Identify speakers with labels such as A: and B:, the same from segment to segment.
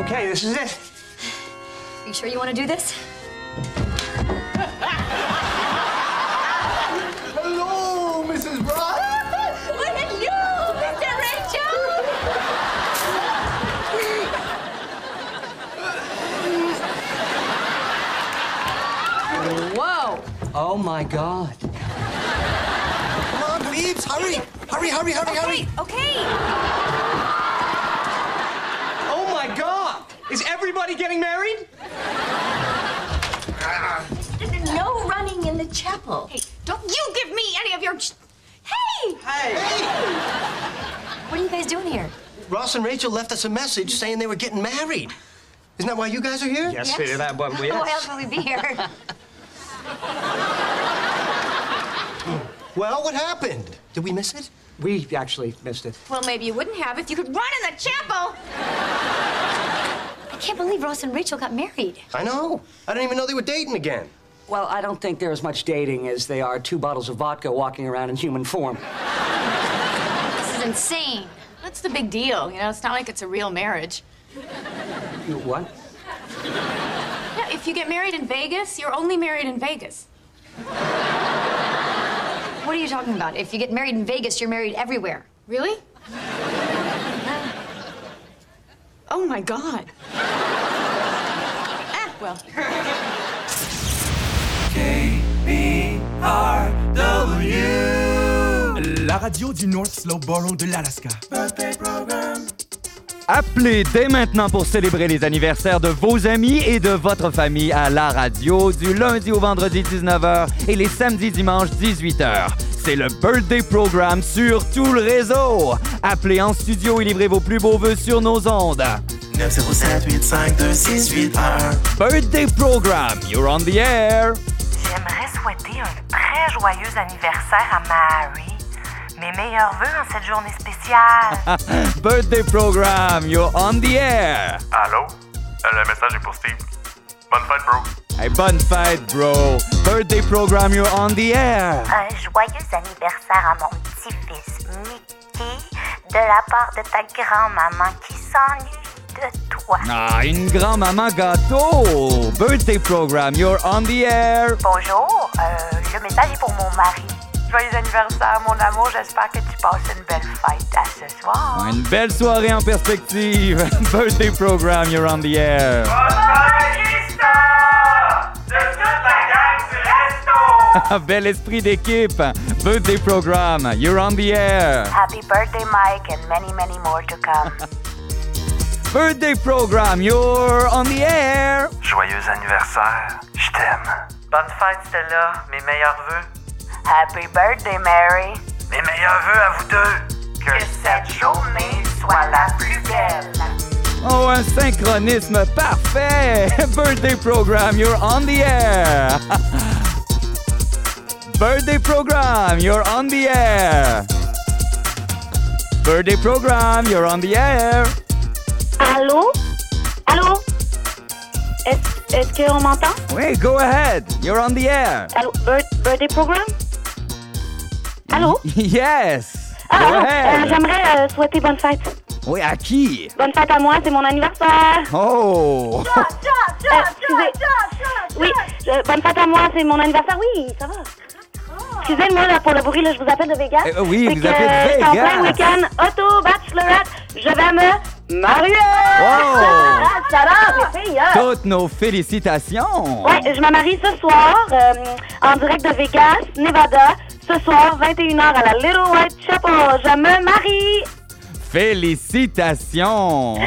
A: Okay, this is it.
B: Are you sure you want to do this?
C: Hello, Mrs. Brock.
B: Well, hello, Mr. Rachel! Whoa!
A: Oh my God.
C: Come on, Phoebes, hurry. Hurry, hurry, hurry, oh, hurry.
B: Okay.
A: Oh my God. Is everybody getting married?
B: No running in the chapel. Hey, don't you give me any of your. ch- Hey!
A: Hey.
B: What are you guys doing here?
C: Ross and Rachel left us a message saying they were getting married. Isn't that why you guys are here?
A: Yes, yes. that one. Yes.
B: Why else would we be here?
C: Well, what happened? Did we miss it?
A: We actually missed it.
B: well, maybe you wouldn't have if you could run in the chapel. I can't believe Ross and Rachel got married.
C: I know. I didn't even know they were dating again.
A: Well, I don't think they're as much dating as they are two bottles of vodka walking around in human form.
B: This is insane.
D: What's the big deal? You know, it's not like it's a real marriage.
A: You what?
D: Yeah, if you get married in Vegas, you're only married in Vegas.
B: What are you talking about? If you get married in Vegas, you're married everywhere.
D: Really? Oh my god. ah, well.
E: La radio du North Slope Borough de l'Alaska.
F: Appelez dès maintenant pour célébrer les anniversaires de vos amis et de votre famille à la radio du lundi au vendredi 19h et les samedis dimanches 18h. C'est le Birthday Program sur tout le réseau. Appelez en studio et livrez vos plus beaux vœux sur nos ondes.
G: 907 852
F: Birthday Program, you're on the air.
H: J'aimerais souhaiter un très joyeux anniversaire à Mary. Mes meilleurs vœux en cette journée spéciale.
F: Birthday Program, you're on the air.
G: Allô? Euh, Le message est pour Steve. Bonne fête, bro.
F: Hey, bonne fête, bro. Birthday Program, you're on the air.
H: Un joyeux anniversaire à mon petit-fils Mickey de la part de ta grand-maman qui s'ennuie de toi.
F: Ah, une grand-maman gâteau. Birthday Program, you're on the air.
H: Bonjour, euh, le message est pour mon mari. Joyeux anniversaire, mon amour. J'espère que tu passes une belle fête à ce soir.
F: Une belle soirée en perspective. Birthday Program, you're on the air.
G: De toute la gang du resto!
F: Bel esprit d'équipe. Birthday Program, you're on the air.
H: Happy birthday, Mike, and many, many more to come.
F: Birthday Program, you're on the air.
G: Joyeux anniversaire. Je t'aime. Bonne fête, Stella. Mes meilleurs vœux.
H: Happy birthday, Mary.
G: Mes meilleurs vœux à vous deux.
H: Que cette journée soit la plus belle.
F: Oh, un synchronisme parfait. Birthday Program, you're on the air. Birthday Program, you're on the air. Birthday Program, you're on the air.
H: Allô? Allô? Est-ce est qu'on m'entend?
F: Wait, go ahead. You're on the air.
H: Allô? Bir- birthday program? Allô?
F: Yes.
H: Ah, ah, euh, J'aimerais euh, souhaiter bonne fête.
F: Oui, à qui?
H: Bonne fête à moi, c'est mon anniversaire.
F: Oh!
H: Euh, excusez. Oui, je- bonne fête à moi, c'est mon anniversaire. Oui, ça va. Excusez-moi là, pour le bruit, là, je vous appelle de Vegas.
F: Euh, oui, vous appelez de
H: en
F: Vegas.
H: plein week-end, auto, bachelorette, je vais me marier.
F: Wow.
H: Ça va, mes filles, hein?
F: Toutes nos félicitations!
H: Ouais, je me marie ce soir euh, en direct de Vegas, Nevada. Ce soir, 21h à la Little White Chapel. Je me marie.
F: Félicitations!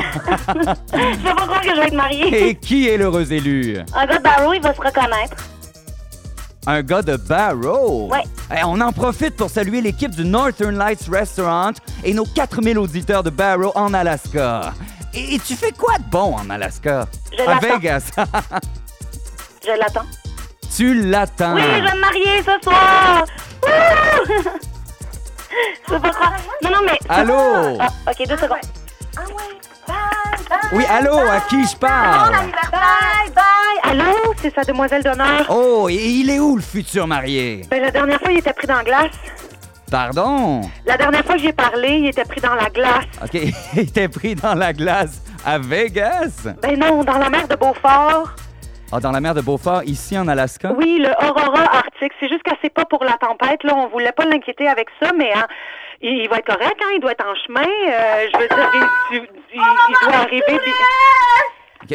H: Je peux pas croire que je vais être mariée.
F: Et qui est l'heureux élu?
H: Un gars de Barrow, il va se reconnaître.
F: Un gars de Barrow?
H: Ouais.
F: Eh, on en profite pour saluer l'équipe du Northern Lights Restaurant et nos 4000 auditeurs de Barrow en Alaska. Et, et tu fais quoi de bon en Alaska?
H: Je
F: à
H: l'attends.
F: Vegas.
H: Je l'attends.
F: tu l'attends.
H: Oui, je vais me marier ce soir. Wouh! Je peux pas croire. Non, non, mais.
F: Allô?
H: Ah, ok, deux secondes.
F: Oui, allô, à qui je parle?
H: Bye, bye. Allô, c'est sa demoiselle d'honneur?
F: Oh, et il est où le futur marié?
H: Ben, la dernière fois, il était pris dans la glace.
F: Pardon?
H: La dernière fois que j'ai parlé, il était pris dans la glace.
F: OK, il était pris dans la glace. À Vegas?
I: Ben non, dans la mer de Beaufort.
F: Ah, dans la mer de Beaufort, ici en Alaska?
I: Oui, le Aurora Arctique. C'est juste qu'elle sait pas pour la tempête. Là, on voulait pas l'inquiéter avec ça, mais hein, il, il va être correct. Hein, il doit être en chemin. Euh, je veux dire, il, il- il- il doit arriver.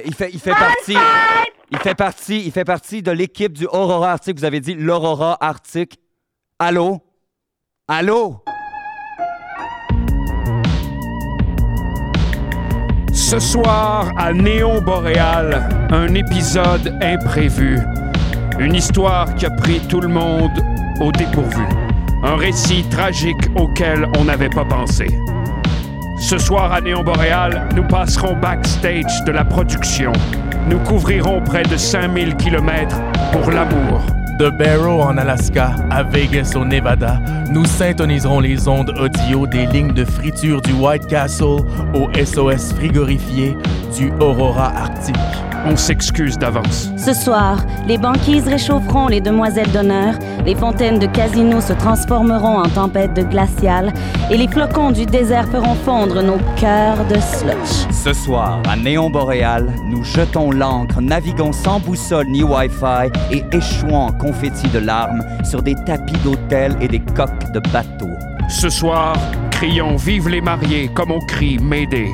F: Il fait, il fait partie. Il fait partie, il fait partie de l'équipe du Aurora Arctique. Vous avez dit l'Aurora Arctique. Allô? Allô?
J: Ce soir, à Néon Boréal, un épisode imprévu. Une histoire qui a pris tout le monde au dépourvu. Un récit tragique auquel on n'avait pas pensé. Ce soir à Néon Boréal, nous passerons backstage de la production. Nous couvrirons près de 5000 km pour l'amour.
K: De Barrow en Alaska à Vegas au Nevada, nous syntoniserons les ondes audio des lignes de friture du White Castle au SOS frigorifié du Aurora Arctique.
J: On s'excuse d'avance.
L: Ce soir, les banquises réchaufferont les demoiselles d'honneur, les fontaines de casino se transformeront en tempêtes de glaciales et les flocons du désert feront fondre nos cœurs de slush.
F: Ce soir, à Néon Boréal, nous jetons l'ancre, naviguons sans boussole ni Wi-Fi et échouons en confettis de larmes sur des tapis d'hôtel et des coques de bateaux.
J: Ce soir, crions Vive les mariés comme on crie Mayday,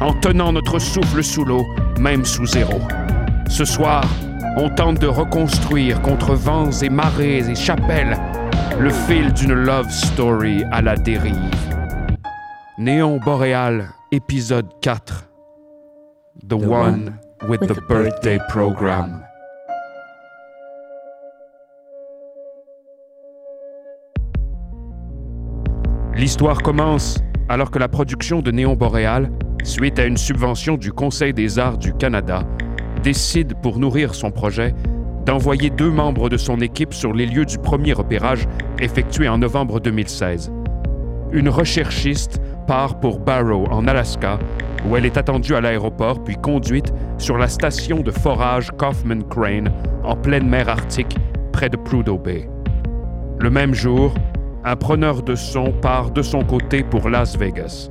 J: en tenant notre souffle sous l'eau, même sous zéro. Ce soir, on tente de reconstruire contre vents et marées et chapelles le fil d'une love story à la dérive. Néon Boréal, épisode 4. The, one, with, the, birthday program. L'histoire commence alors que la production de Néon Boréal, suite à une subvention du Conseil des arts du Canada, décide pour nourrir son projet d'envoyer deux membres de son équipe sur les lieux du premier repérage effectué en novembre 2016. Une recherchiste part pour Barrow, en Alaska, où elle est attendue à l'aéroport puis conduite sur la station de forage Kaufman Crane, en pleine mer Arctique, près de Prudhoe Bay. Le même jour, un preneur de son part de son côté pour Las Vegas.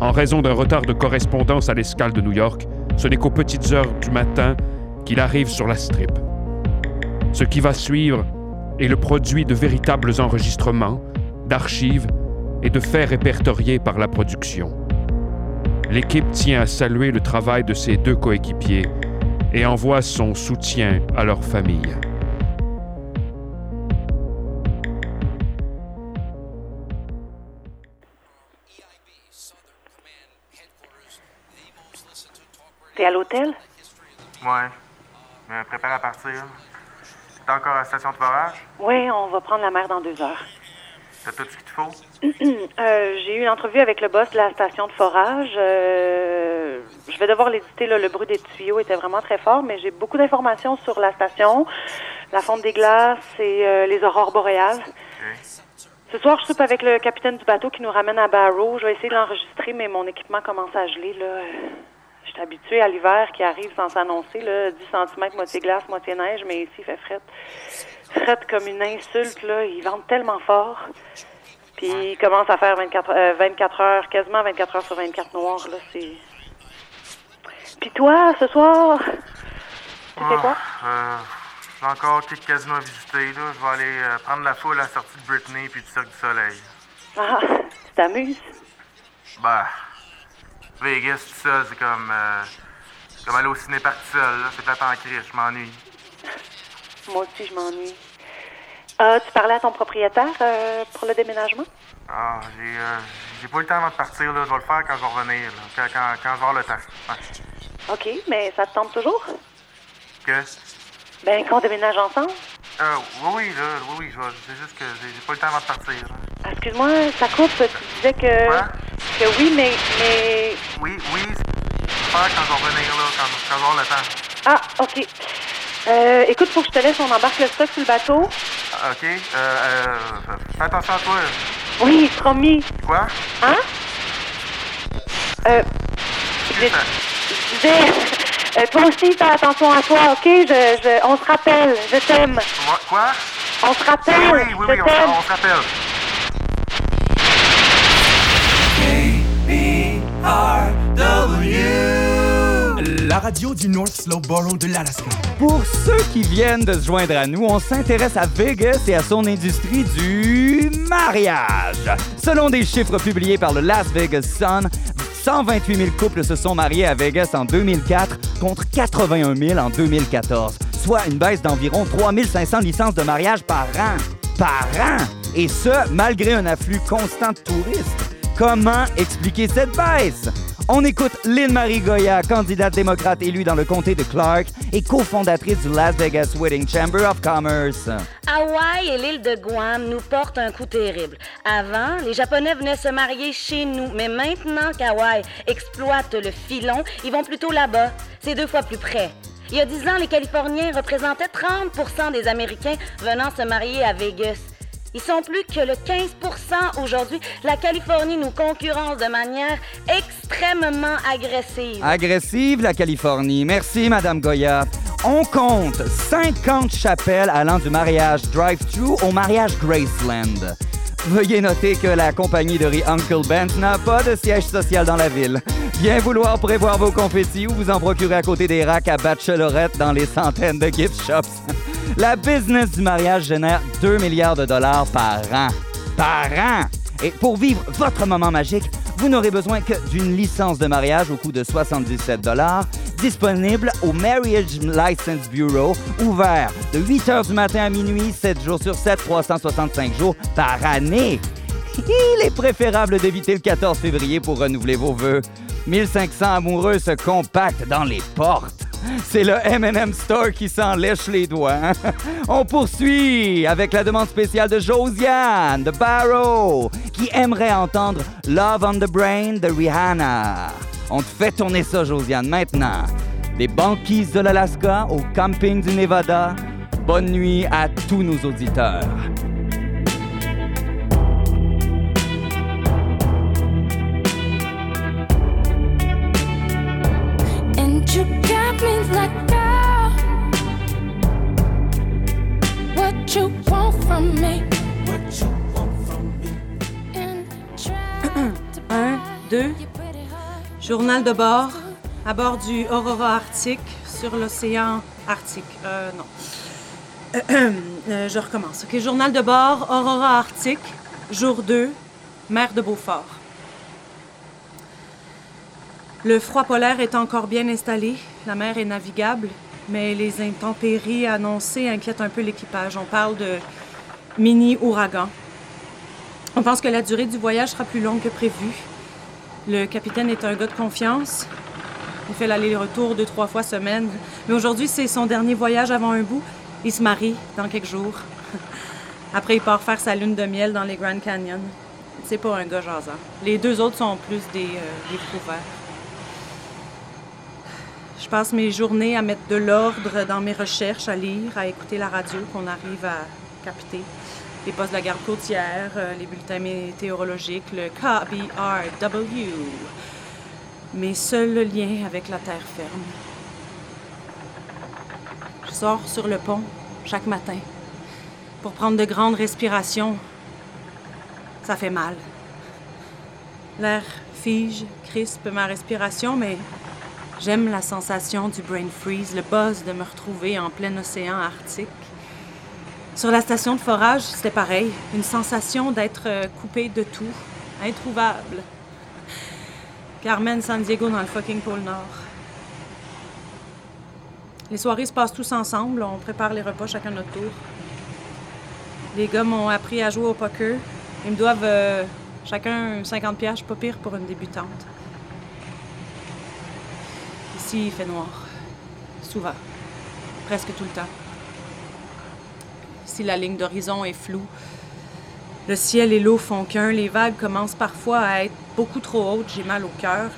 J: En raison d'un retard de correspondance à l'escale de New York, ce n'est qu'aux petites heures du matin qu'il arrive sur la strip. Ce qui va suivre est le produit de véritables enregistrements, d'archives et de faits répertoriés par la production. L'équipe tient à saluer le travail de ses deux coéquipiers et envoie son soutien à leur famille.
I: T'es à l'hôtel?
M: Ouais. Me prépare à partir. T'es encore à la station de forage?
I: Oui, on va prendre la mer dans deux heures.
M: T'as tout ce qu'il te faut?
I: Euh, J'ai eu une entrevue avec le boss de la station de forage. Euh, je vais devoir l'éditer, là, le bruit des tuyaux était vraiment très fort, mais j'ai beaucoup d'informations sur la station, la fonte des glaces et euh, les aurores boréales. Ce soir, je soupe avec le capitaine du bateau qui nous ramène à Barrow. Je vais essayer de l'enregistrer, mais mon équipement commence à geler. Là. Je suis habituée à l'hiver qui arrive sans s'annoncer. là, 10 cm, moitié glace, moitié neige, mais ici, il fait fret. Fret comme une insulte. Là. Ils vendent tellement fort. Puis il commence à faire 24, euh, 24 heures, quasiment 24 heures sur 24 noirs. Là, c'est... Puis toi, ce soir, tu fais quoi?
M: Euh, j'ai encore quelques casinos à visiter, là. Je vais aller euh, prendre la foule à la sortie de Britney puis du Cirque du Soleil.
I: Ah, tu t'amuses?
M: Bah, Vegas tout seul, c'est comme... euh, c'est comme aller au ciné-parc tout seul. C'est peut-être en crise, je m'ennuie.
I: Moi aussi, je m'ennuie. Euh, tu parlais à ton propriétaire euh, pour le déménagement?
M: Ah, j'ai euh, j'ai pas eu le temps avant de partir, là. Je vais le faire quand je vais revenir, là. Quand, quand, quand je vais avoir le temps. Ouais.
I: OK, mais ça te tente toujours?
M: Que?
I: Ben, qu'on déménage ensemble?
M: Euh, oui, oui, là, oui, oui, je vais- c'est juste que j'ai j'ai pas eu le temps avant de partir, là.
I: Excuse-moi, ça coupe. Tu disais que. Que oui, mais. mais...
M: Oui, oui, c'est faire quand je vais revenir, là, quand, vais avoir le temps.
I: Ah, OK. Euh, écoute, faut que je te laisse, on embarque le stock sur le bateau.
M: Ah, OK, euh, euh, fais attention à toi.
I: Oui, promis.
M: Quoi?
I: Hein? Euh. Je, je disais. euh, toi aussi, fais attention à toi, OK? Je, je, on se rappelle. Je t'aime.
M: Quoi?
I: On se rappelle.
M: Oui, oui, oui,
I: je
M: oui, on, on se rappelle.
E: R-W radio du North Slowboro de l'Alaska.
F: Pour ceux qui viennent de se joindre à nous, on s'intéresse à Vegas et à son industrie du mariage. Selon des chiffres publiés par le Las Vegas Sun, 128 000 couples se sont mariés à Vegas en 2004 contre 81 000 en 2014, soit une baisse d'environ 3 500 licences de mariage par an. Par an! Et ce, malgré un afflux constant de touristes. Comment expliquer cette baisse? On écoute Lynn-Marie Goya, candidate démocrate élue dans le comté de Clark et cofondatrice du Las Vegas Wedding Chamber of Commerce.
L: Hawaï et l'île de Guam nous portent un coup terrible. Avant, les Japonais venaient se marier chez nous, mais maintenant qu'Hawaï exploite le filon, ils vont plutôt là-bas. C'est deux fois plus près. Il y a dix ans, les Californiens représentaient 30% des Américains venant se marier à Vegas. Ils sont plus que le 15% aujourd'hui. La Californie nous concurrence de manière extrêmement agressive.
F: Agressive, la Californie. Merci, Madame Goya. On compte 50 chapelles allant du mariage drive-thru au mariage Graceland. Veuillez noter que la compagnie de riz Uncle Ben's n'a pas de siège social dans la ville. Bien vouloir prévoir vos confettis ou vous en procurer à côté des racks à bachelorette dans les centaines de gift shops. La business du mariage génère 2 milliards de dollars par an. Par an! Et pour vivre votre moment magique, vous n'aurez besoin que d'une licence de mariage au coût de 77 dollars, disponible au Marriage License Bureau, ouvert de 8 h du matin à minuit, 7 jours sur 7, 365 jours par année. Il est préférable d'éviter le 14 février pour renouveler vos vœux. 1500 amoureux se compactent dans les portes. C'est le M&M Store qui s'en lèche les doigts. hein? On poursuit avec la demande spéciale de Josiane de Barrow qui aimerait entendre Love on the Brain de Rihanna. On te fait tourner ça, Josiane, maintenant. Des banquises de l'Alaska au camping du Nevada. Bonne nuit à tous nos auditeurs.
N: 1, 2, journal de bord, à bord du Aurora Arctique, sur l'océan Arctique. Euh, non. Euh, je recommence. OK, journal de bord, Aurora Arctique, jour 2, mer de Beaufort. Le froid polaire est encore bien installé, la mer est navigable mais les intempéries annoncées inquiètent un peu l'équipage. On parle de mini-ouragan. On pense que la durée du voyage sera plus longue que prévu. Le capitaine est un gars de confiance. Il fait l'aller-retour deux, trois fois semaine. Mais aujourd'hui, c'est son dernier voyage avant un bout. Il se marie dans quelques jours. Après, il part faire sa lune de miel dans les Grand Canyon. C'est pas un gars jasant. Les deux autres sont plus des, euh, passe mes journées à mettre de l'ordre dans mes recherches, à lire, à écouter la radio qu'on arrive à capter. Les postes de la garde côtière, euh, les bulletins météorologiques, le KBRW. Mes seuls liens avec la terre ferme. Je sors sur le pont chaque matin pour prendre de grandes respirations. Ça fait mal. L'air fige, crispe ma respiration, mais j'aime la sensation du brain freeze, le buzz de me retrouver en plein océan arctique. Sur la station de forage, c'était pareil, une sensation d'être euh, coupé de tout, introuvable. Carmen San Diego dans le fucking pôle Nord. Les soirées se passent tous ensemble, on prépare les repas chacun notre tour. Les gars m'ont appris à jouer au poker. Ils me doivent euh, chacun 50 pièges, pas pire pour une débutante. Il fait noir. Souvent. Presque tout le temps. Ici, la ligne d'horizon est floue. Le ciel et l'eau font qu'un. Les vagues commencent parfois à être beaucoup trop hautes. J'ai mal au cœur.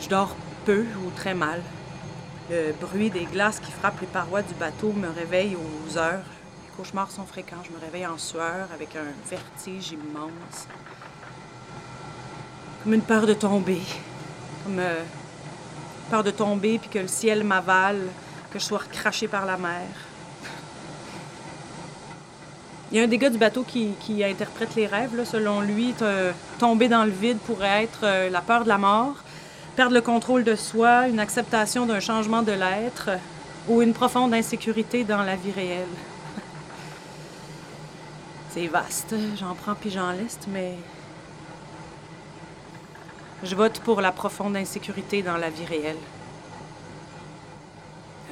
N: Je dors peu ou très mal. Le bruit des glaces qui frappent les parois du bateau me réveille aux heures. Les cauchemars sont fréquents. Je me réveille en sueur avec un vertige immense. Comme une peur de tomber. Comme euh, peur de tomber puis que le ciel m'avale, que je sois recraché par la mer. Il y a un des gars du bateau qui, qui interprète les rêves. là. Selon lui, tomber dans le vide pourrait être euh, la peur de la mort. Perdre le contrôle de soi, une acceptation d'un changement de l'être ou une profonde insécurité dans la vie réelle. C'est vaste, j'en prends puis j'en laisse, mais je vote pour la profonde insécurité dans la vie réelle.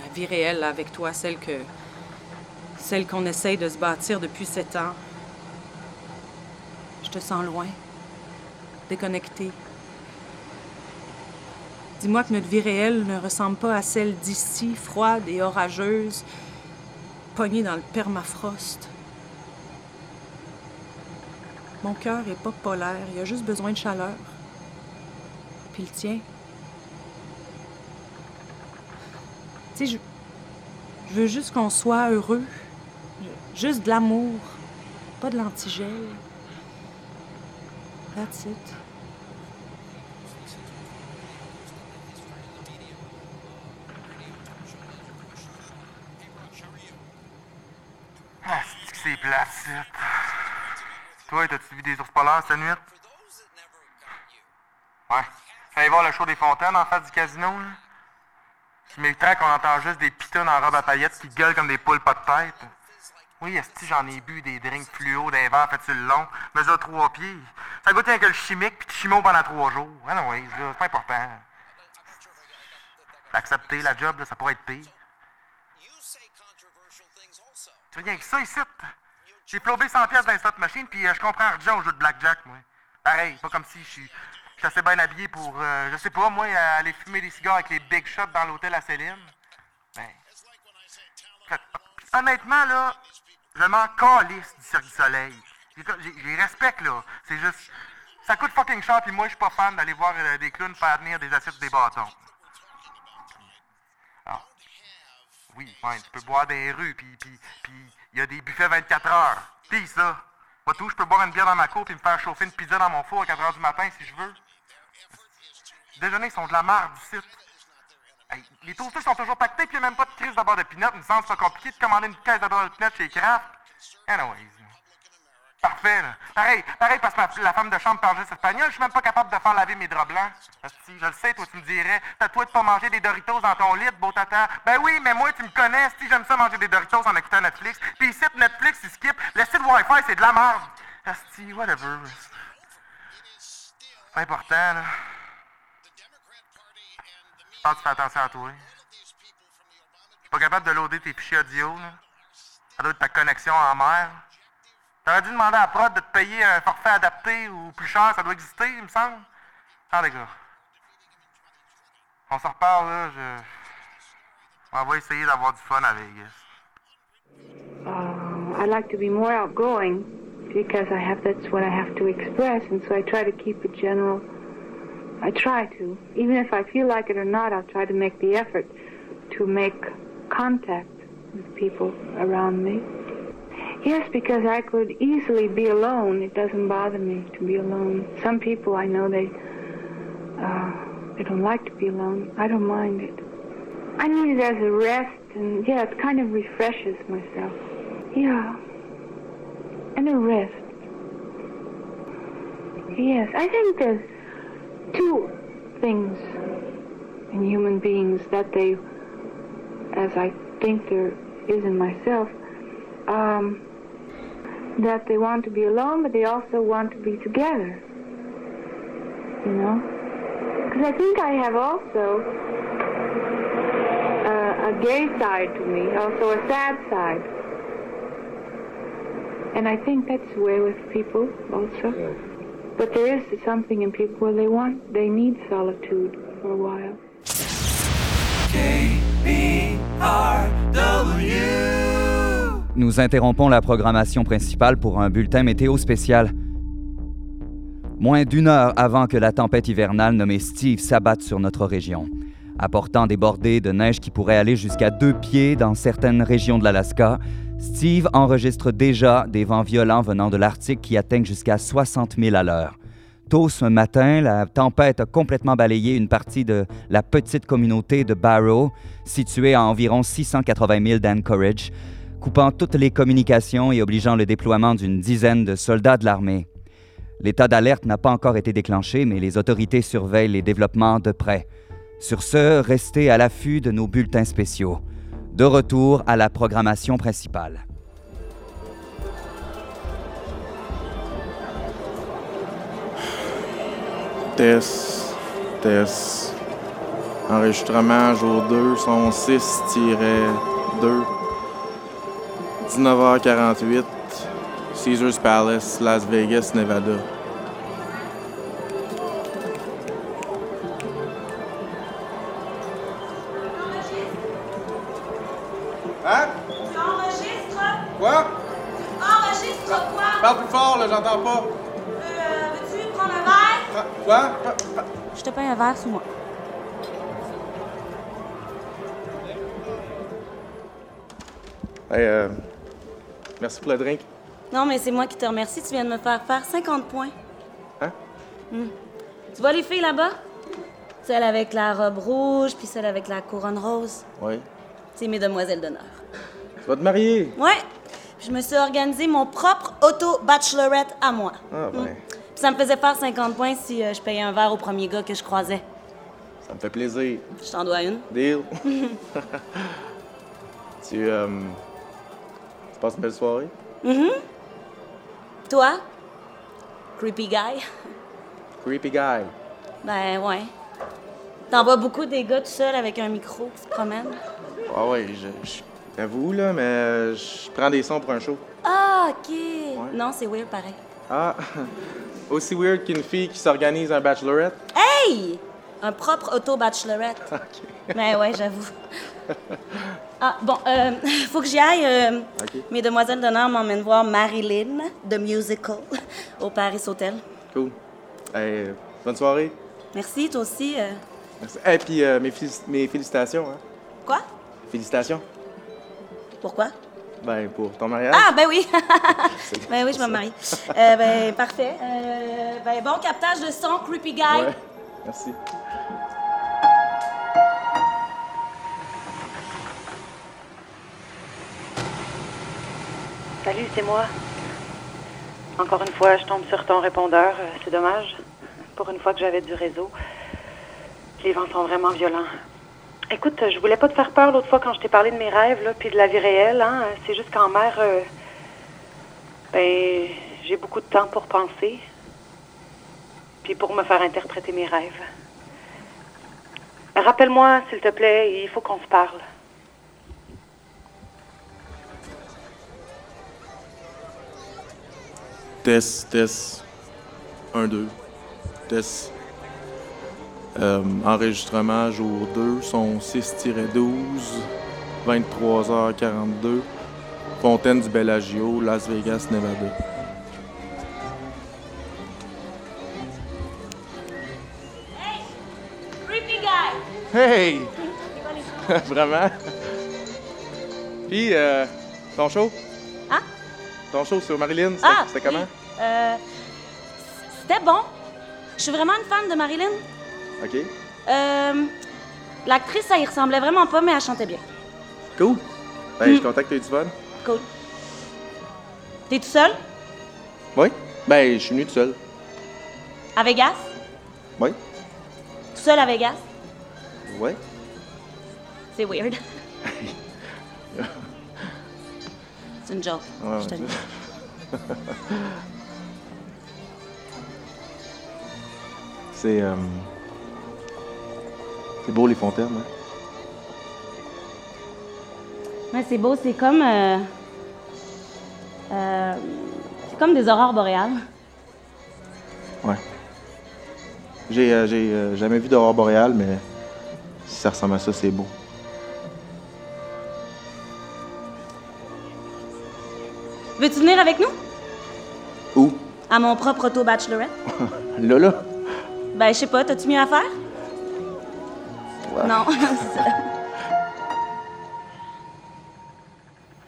N: La vie réelle avec toi, celle que celle qu'on essaye de se bâtir depuis sept ans. Je te sens loin, déconnecté. Dis-moi que notre vie réelle ne ressemble pas à celle d'ici, froide et orageuse, pognée dans le permafrost. Mon cœur est pas polaire, il a juste besoin de chaleur. Puis le tien. Tu sais, je, je veux juste qu'on soit heureux. Juste de l'amour, pas de l'antigel. That's it.
M: Ah, c'est que c'est placide. Toi, t'as-tu vu des ours polaires cette nuit? Ouais. Allez voir le show des fontaines en face du casino, là. Je m'étonne qu'on entend juste des pitons en robe à paillettes qui gueulent comme des poules pas de tête. Oui, esti, j'en ai bu des drinks fluo, des verres faits sur le long, mesure trois pieds. Ça goûte rien que le chimique puis de chimo pendant trois jours. Ah non, oui, c'est pas important. L'accepter, la job, là, ça pourrait être pire. Tu veux rien que ça ici? J'ai flobé 100 pièces dans slot machine puis euh, je comprends argent au jeu de blackjack, moi. Pareil, pas comme si je suis suis assez bien habillé pour, euh, je sais pas, moi, aller fumer des cigares avec les big shots dans l'hôtel à Céline. Ben, honnêtement, là, je m'en calisse du Cirque du Soleil. Je les respecte, là. C'est juste, ça coûte fucking cher, puis moi, je suis pas fan d'aller voir euh, des clowns faire tenir des assiettes des bâtons. Ah. Oui, ouais, tu peux boire des rues, puis il y a des buffets 24 heures. Pis ça, pas tout, je peux boire une bière dans ma cour puis me faire chauffer une pizza dans mon four à 4 heures du matin si je veux. Les déjeuners sont de la merde du site. Hey, les toastés sont toujours pactés puis il n'y a même pas de crise de de pinot. Il me semble pas compliqué de commander une caisse de de pinot chez Kraft. Anyways. Parfait, là. Pareil, pareil parce que la femme de chambre parle juste espagnol, je suis même pas capable de faire laver mes draps blancs. Si, je le sais, toi, tu me dirais, t'as toi de pas manger des Doritos dans ton lit, beau tata? Ben oui, mais moi, tu me connais, si j'aime ça manger des Doritos en écoutant Netflix. Puis ici, Netflix, il skip. Le site Wi-Fi, c'est de la merde. Asti, whatever. C'est important, là. Pense que tu fais attention à toi. Suis pas capable de loader tes fichiers audio, là. Ça doit être ta connexion en mer. T'aurais dû demander à Prod de te payer un forfait adapté ou plus cher, ça doit exister, il me semble. Ah, les gars. On s'en reparle, là. Je... On va essayer d'avoir du fun à Vegas.
O: Uh, I like to be more outgoing because I have that's what I have to express, and so I try to keep it general. I try to, even if I feel like it or not, I'll try to make the effort to make contact with people around me. Yes, because I could easily be alone. It doesn't bother me to be alone. Some people I know they uh, they don't like to be alone. I don't mind it. I need it as a rest, and yeah, it kind of refreshes myself. Yeah, and a rest. Yes, I think there's two things in human beings that they, as I think there is in myself. Um, that they want to be alone, but they also want to be together. You know? Because I think I have also uh, a gay side to me, also a sad side. And I think that's the way with people also. But there is something in people where they want, they need solitude for a while.
F: Nous interrompons la programmation principale pour un bulletin météo spécial. Moins d'une heure avant que la tempête hivernale nommée Steve s'abatte sur notre région, apportant des bordées de neige qui pourraient aller jusqu'à deux pieds dans certaines régions de l'Alaska, Steve enregistre déjà des vents violents venant de l'Arctique qui atteignent jusqu'à 60 000 à l'heure. Tôt ce matin, la tempête a complètement balayé une partie de la petite communauté de Barrow, située à environ 680 000 d'Anchorage, coupant toutes les communications et obligeant le déploiement d'une dizaine de soldats de l'armée. L'état d'alerte n'a pas encore été déclenché, mais les autorités surveillent les développements de près. Sur ce, restez à l'affût de nos bulletins spéciaux. De retour à la programmation principale.
P: Test, test. Enregistrement jour 2, son 6-2. 19h48, Caesars Palace, Las Vegas, Nevada.
Q: Hein?
R: Enregistre
Q: Quoi?
R: Enregistre quoi?
Q: Parle plus fort, là, j'entends pas.
R: Euh, veux-tu prendre un verre?
Q: Quoi?
L: Je te paye un verre sous moi.
P: Hey, euh, merci pour le drink.
L: Non, mais c'est moi qui te remercie. Tu viens de me faire faire 50 points.
P: Hein?
L: Hmm. Tu vois les filles là-bas? Celle avec la robe rouge, puis celle avec la couronne rose.
P: Oui.
L: C'est mes demoiselles d'honneur.
P: Tu vas te marier?
L: Ouais. Je me suis organisé mon propre auto-bachelorette à moi.
P: Ah, ben,
L: Puis ça me faisait faire 50 points si euh, je payais un verre au premier gars que je croisais.
P: ça me fait plaisir.
L: Je t'en dois une.
P: Deal. tu, euh, tu passes une belle soirée?
L: Mhm. Toi? Creepy guy?
P: Creepy guy.
L: Ben ouais. T'en vois beaucoup des gars tout seuls avec un micro qui se promènent?
P: Ah ouais, je, je- j'avoue, là, mais euh, je prends des sons pour un show.
L: Ah, OK. Non, c'est weird pareil.
P: Ah, aussi weird qu'une fille qui s'organise un bachelorette?
L: Hey! Un propre auto-bachelorette. Ben ouais, j'avoue. Ah, bon, euh, faut que j'y aille. euh,
P: OK.
L: Mes demoiselles d'honneur m'emmènent voir Marilyn, The Musical, au Paris Hotel.
P: Cool. Hey, bonne soirée.
L: Merci, toi aussi. euh.
P: Merci. Et puis, euh, mes félicitations, hein?
L: Quoi?
P: Félicitations.
L: Pourquoi?
P: Ben, pour ton mariage.
L: Ah, ben oui! ben oui, je me marie. Euh, ben, parfait. Euh, ben, bon captage de son, Creepy Guy.
P: Ouais, merci.
I: Salut, c'est moi. Encore une fois, je tombe sur ton répondeur. Euh, C'est dommage. Pour une fois que j'avais du réseau. Les vents sont vraiment violents. Écoute, je voulais pas te faire peur l'autre fois quand je t'ai parlé de mes rêves, là, puis de la vie réelle. Hein. C'est juste qu'en mer, euh, ben, j'ai beaucoup de temps pour penser. Puis pour me faire interpréter mes rêves. Rappelle-moi, s'il te plaît, il faut qu'on se parle.
P: Test, test. 1, 2. Test. Euh, enregistrement jour 2, son 6-12, 23h42. Fontaine du Bellagio, Las Vegas, Nevada.
R: Creepy guy
P: Hey! Vraiment? Puis, euh, ton show?
L: Hein?
P: Ton show sur Marilyn, c'était
L: Ah!
P: c'était comment?
L: Euh, C'était bon. Je suis vraiment une fan de Marilyn.
P: OK.
L: Euh, L'actrice, ça y ressemblait vraiment pas, mais elle chantait bien.
P: Cool. Ben, je tu aies du fun.
L: Cool. T'es tout seul?
P: Oui? Ben, je suis venu tout seul.
L: À Vegas?
P: Oui?
L: Tout seul à Vegas?
P: Ouais.
L: C'est weird. C'est une joke.
P: Ouais,
L: je te
P: ouais.
L: le dis.
P: C'est. euh, C'est beau, les fontaines, hein?
L: Ouais, c'est beau, c'est comme. euh, euh, c'est comme des aurores boréales.
P: Ouais. J'ai euh, j'ai, euh, jamais vu d'aurore boréale, mais si ça ressemble à ça, c'est beau.
L: Veux-tu venir avec nous?
P: Où?
L: À mon propre auto-bachelorette?
P: Là, là?
L: Ben, je sais pas, t'as-tu mieux à faire? Non.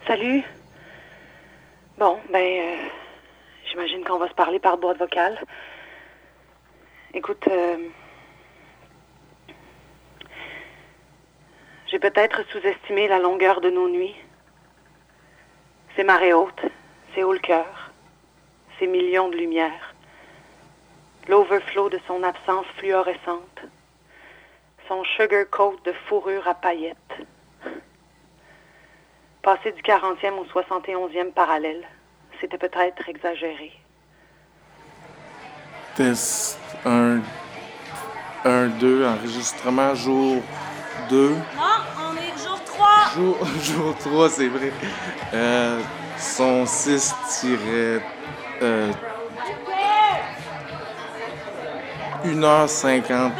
I: Salut. Bon, ben, euh, j'imagine qu'on va se parler par boîte vocale. Écoute, euh, j'ai peut-être sous-estimé la longueur de nos nuits. C'est marée haute, c'est haut le cœur, c'est millions de lumières. l'overflow de son absence fluorescente, son sugar coat de fourrure à paillettes. Passer du 40e au 71e parallèle, c'était peut-être exagéré.
P: Test 1, 1, 2, enregistrement jour 2.
R: Non, on est jour 3.
P: Jour, jour 3, c'est vrai. Euh, son 6 tiré. Euh, 1h50.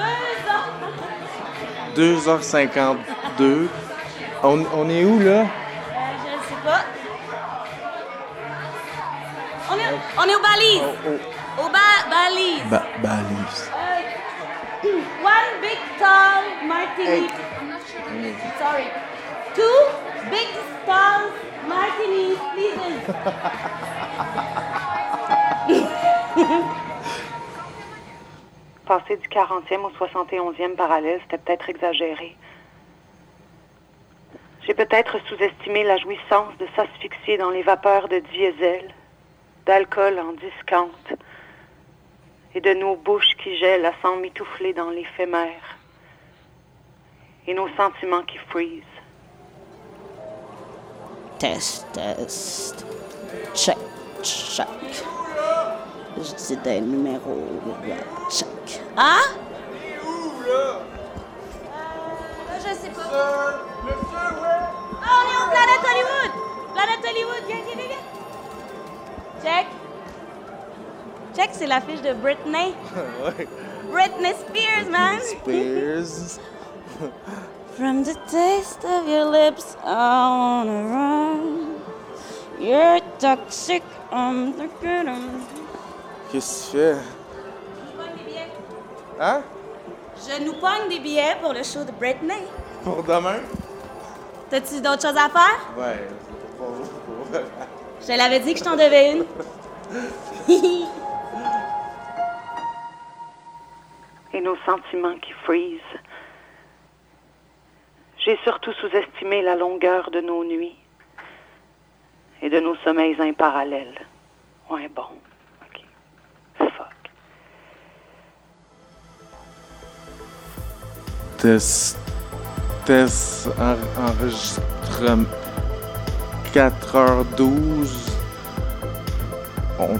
P: 2h52. On, on est où là?
R: Euh, je sais pas. On est, on est aux balises.
P: Oh,
R: Aux ba- balises.
P: Ba balise.
R: Euh, one big tall martini. Sorry. Two big tall martinis, please.
I: Passer du 40e au 71e parallèle, c'était peut-être exagéré. J'ai peut-être sous-estimé la jouissance de s'asphyxier dans les vapeurs de diesel, d'alcool en discount, et de nos bouches qui gèlent à s'en mitoufler dans l'éphémère, et nos sentiments qui freeze.
L: Test, test. Check, check. Je dis des numéros. Check. Hein?
R: Euh, je sais pas. Ah, on est au Planète Hollywood. Planète Hollywood, viens, viens, viens. Check. Check, c'est l'affiche de Britney.
P: ouais.
R: Britney Spears, man.
P: Spears.
L: From the taste of your lips, I wanna run. You're toxic, I'm the good one.
P: Qu'est-ce que tu fais? Hein?
R: Je nous pogne des billets pour le show de Britney.
P: Pour demain?
R: T'as-tu d'autres choses à faire?
P: Ouais. Pour.
R: Je te l'avais dit que je t'en devais une.
I: et nos sentiments qui freeze. J'ai surtout sous-estimé la longueur de nos nuits et de nos sommeils imparallèles. Ouais, bon.
P: Test. Test en, enregistrement. 4h12. On.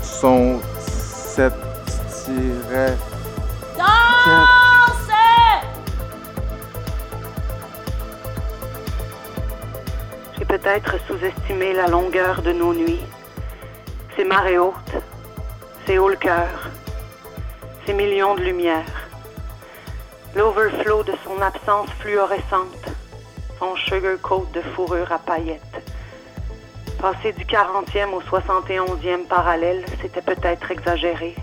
P: Son 7 tiret.
R: Danse!
I: J'ai peut-être sous-estimé la longueur de nos nuits. Ces marées hautes, ces hauts le cœur, ces millions de lumières. L'overflow de son absence fluorescente, son sugar coat de fourrure à paillettes. Passer du 40e au 71e parallèle, c'était peut-être exagéré.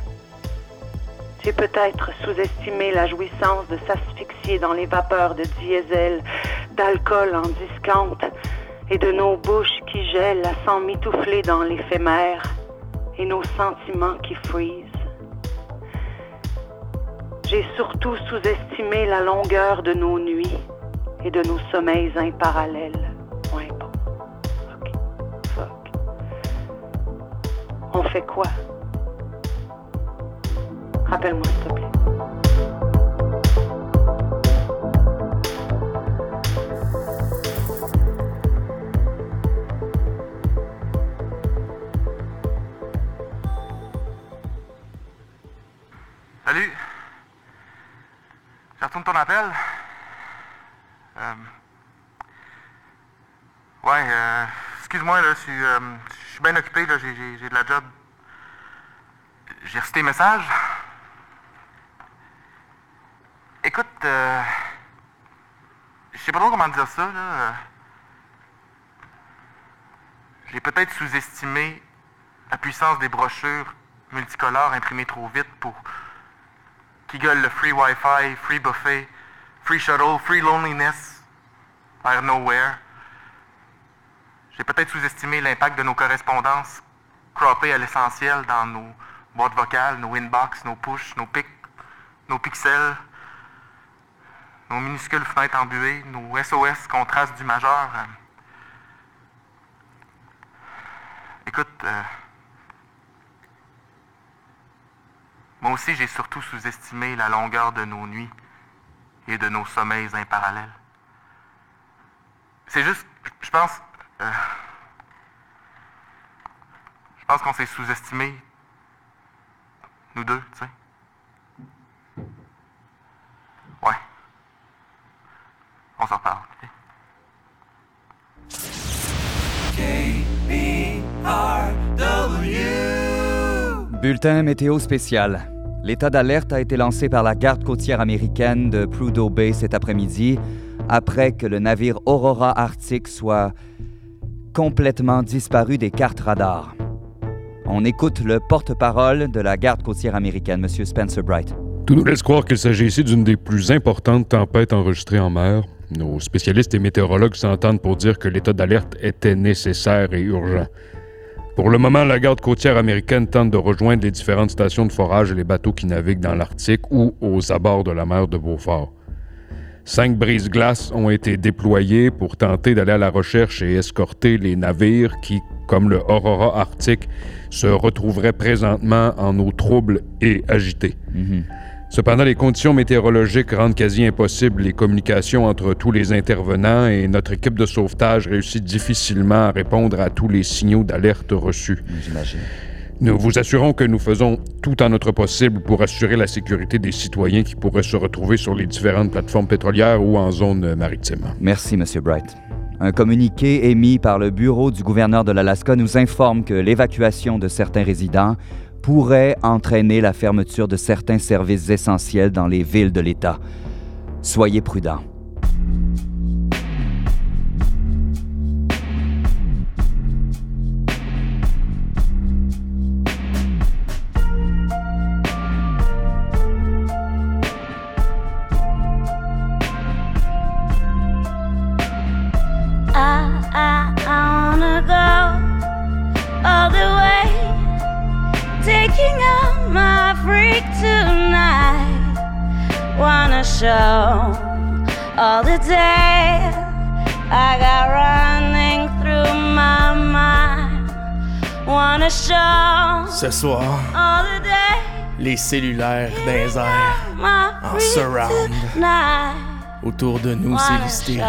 I: J'ai peut-être sous-estimé la jouissance de s'asphyxier dans les vapeurs de diesel, d'alcool en discount et de nos bouches qui gèlent à s'en mitoufler dans l'éphémère et nos sentiments qui freeze. J'ai surtout sous-estimé la longueur de nos nuits et de nos sommeils imparallèles. Ouais, bon. OK. Fuck. On fait quoi? Rappelle-moi, s'il te plaît.
M: Salut. Je retourne ton appel? Euh, Ouais, euh, excuse-moi, là, je suis, euh, bien occupé, là, j'ai, de la job. J'ai reçu tes messages. Écoute, euh, je sais pas trop comment dire ça, là. J'ai peut-être sous-estimé la puissance des brochures multicolores imprimées trop vite pour qui gueulent le free Wi-Fi, free buffet, free shuttle, free loneliness vers nowhere. J'ai peut-être sous-estimé l'impact de nos correspondances croppées à l'essentiel dans nos boîtes vocales, nos inbox, nos push, nos pics, nos pixels, nos minuscules fenêtres embuées, nos SOS qu'on trace du majeur. Écoute, euh, Moi aussi, j'ai surtout sous-estimé la longueur de nos nuits et de nos sommeils imparallèles. C'est juste, je pense, euh, je pense qu'on s'est sous-estimé, nous deux, tu sais. Ouais. On s'en reparle.
F: Bulletin météo spécial. L'état d'alerte a été lancé par la garde côtière américaine de Prudhoe Bay cet après-midi, après que le navire Aurora Arctic soit complètement disparu des cartes radars. On écoute le porte-parole de la garde côtière américaine, M. Spencer Bright.
J: Tout nous laisse croire qu'il s'agit ici d'une des plus importantes tempêtes enregistrées en mer. Nos spécialistes et météorologues s'entendent pour dire que l'état d'alerte était nécessaire et urgent. Pour le moment, la garde côtière américaine tente de rejoindre les différentes stations de forage et les bateaux qui naviguent dans l'Arctique ou aux abords de la mer de Beaufort. Cinq brises-glaces ont été déployées pour tenter d'aller à la recherche et escorter les navires qui, comme le Aurora Arctique, se retrouveraient présentement en eau trouble et agitée. Cependant, les conditions météorologiques rendent quasi impossible les communications entre tous les intervenants et notre équipe de sauvetage réussit difficilement à répondre à tous les signaux d'alerte reçus.
F: J'imagine.
J: Nous vous assurons que nous faisons tout en notre possible pour assurer la sécurité des citoyens qui pourraient se retrouver sur les différentes plateformes pétrolières ou en zone maritime.
F: Merci, M. Bright. Un communiqué émis par le bureau du gouverneur de l'Alaska nous informe que l'évacuation de certains résidents pourrait entraîner la fermeture de certains services essentiels dans les villes de l'État. Soyez prudents.
L: Wanna show all the day I got running through my mind. Wanna show
P: Ce soir,
L: all the day
P: les cellulaires airs,
L: my
P: en surround.
L: tonight.
P: Autour de nous, c'est l'hystérie.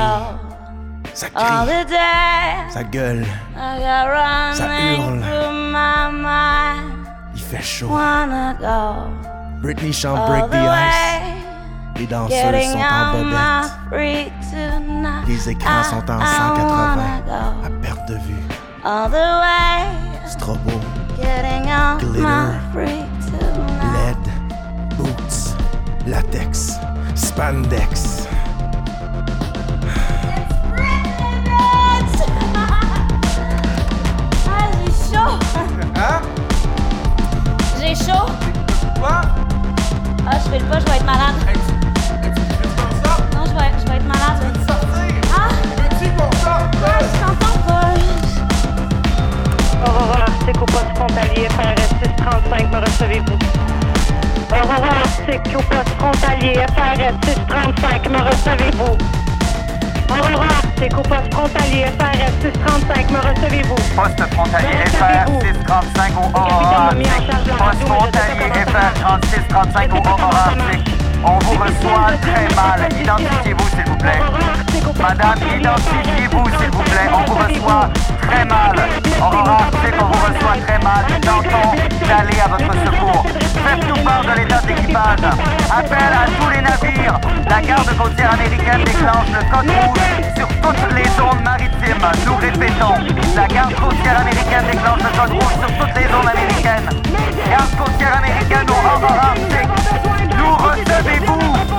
P: Ça
L: all
P: crie,
L: the day
P: ça gueule,
L: I got
P: Ça hurle.
L: through my mind.
P: il fait chaud. Britney chante Break
L: the
P: Ice. Les danseuses
L: Getting
P: sont en
L: on my
P: bobette. Les écrans sont en
L: I- I
P: 180
L: wanna go
P: à perte de vue.
L: all the way.
P: Strobo,
L: Getting on
P: Glitter. LED, boots, latex, spandex.
L: Ah, j'ai chaud.
S: Hein?
L: J'ai chaud.
S: Quoi?
L: Ah, je fais le pas, je vais être malade. Non, je vais, je vais être malade. Ah! Ah, je t'entends pas.
T: Aurora Arctic au poste frontalier FRS 635, me recevez-vous? Aurora Arctic au poste frontalier FRS 635, me recevez-vous? Aurora Arctic au poste frontalier FRS 635, me recevez-vous?
I: Poste frontalier FR 635 au Aurora Arctic. Poste frontalier FR 3635 au Aurora Arctic. On vous reçoit très mal. Identifiez-vous, s'il vous plaît. Madame, identifiez-vous, s'il vous plaît. On vous reçoit très mal. Aurora Arctic, on vous reçoit très mal. Tentons d'aller à votre secours. Faites tout part de l'état d'équipage. Appel à tous les navires. La garde côtière américaine déclenche le code rouge sur toutes les zones maritimes. Nous répétons, la garde côtière américaine déclenche le code rouge sur toutes les zones américaines. Garde côtière américaine au Aurora Arctic. Nous recevez-vous?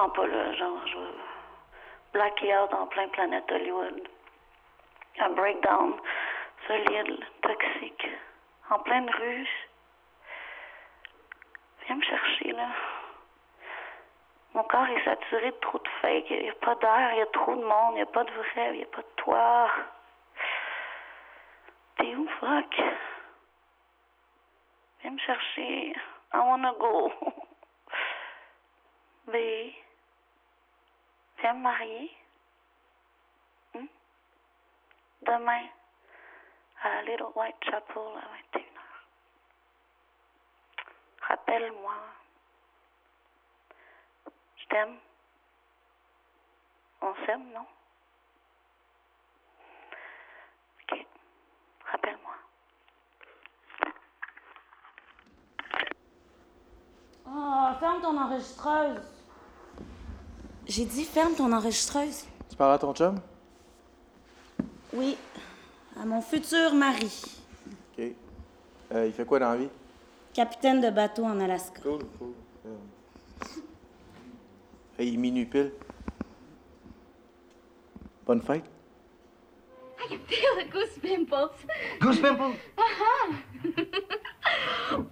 U: Vraiment pas, là. Genre, je vais blacker out en plein planète Hollywood. Un breakdown solide, toxique, en pleine rue. Viens me chercher, là. Mon corps est saturé de trop de fake. Il n'y a pas d'air, il y a trop de monde, il n'y a pas de vrai, il n'y a pas de toi. T'es où, fuck? Viens me chercher. I wanna go. Viens me marier. Hmm? Demain, à Little White Chapel à 21h. Rappelle-moi. Je t'aime. On s'aime, non? Ok. Rappelle-moi.
L: Oh, ferme ton enregistreuse. J'ai dit ferme ton enregistreuse.
P: Tu parles à ton chum?
L: Oui, à mon futur mari,
P: OK. Euh, il fait quoi dans la vie?
L: capitaine de bateau en Alaska.
P: Cool, cool. Euh, Hey, il est minuit pile. Bonne fête.
R: I can feel the goose pimples.
V: Goose pimples?
R: Uh-huh.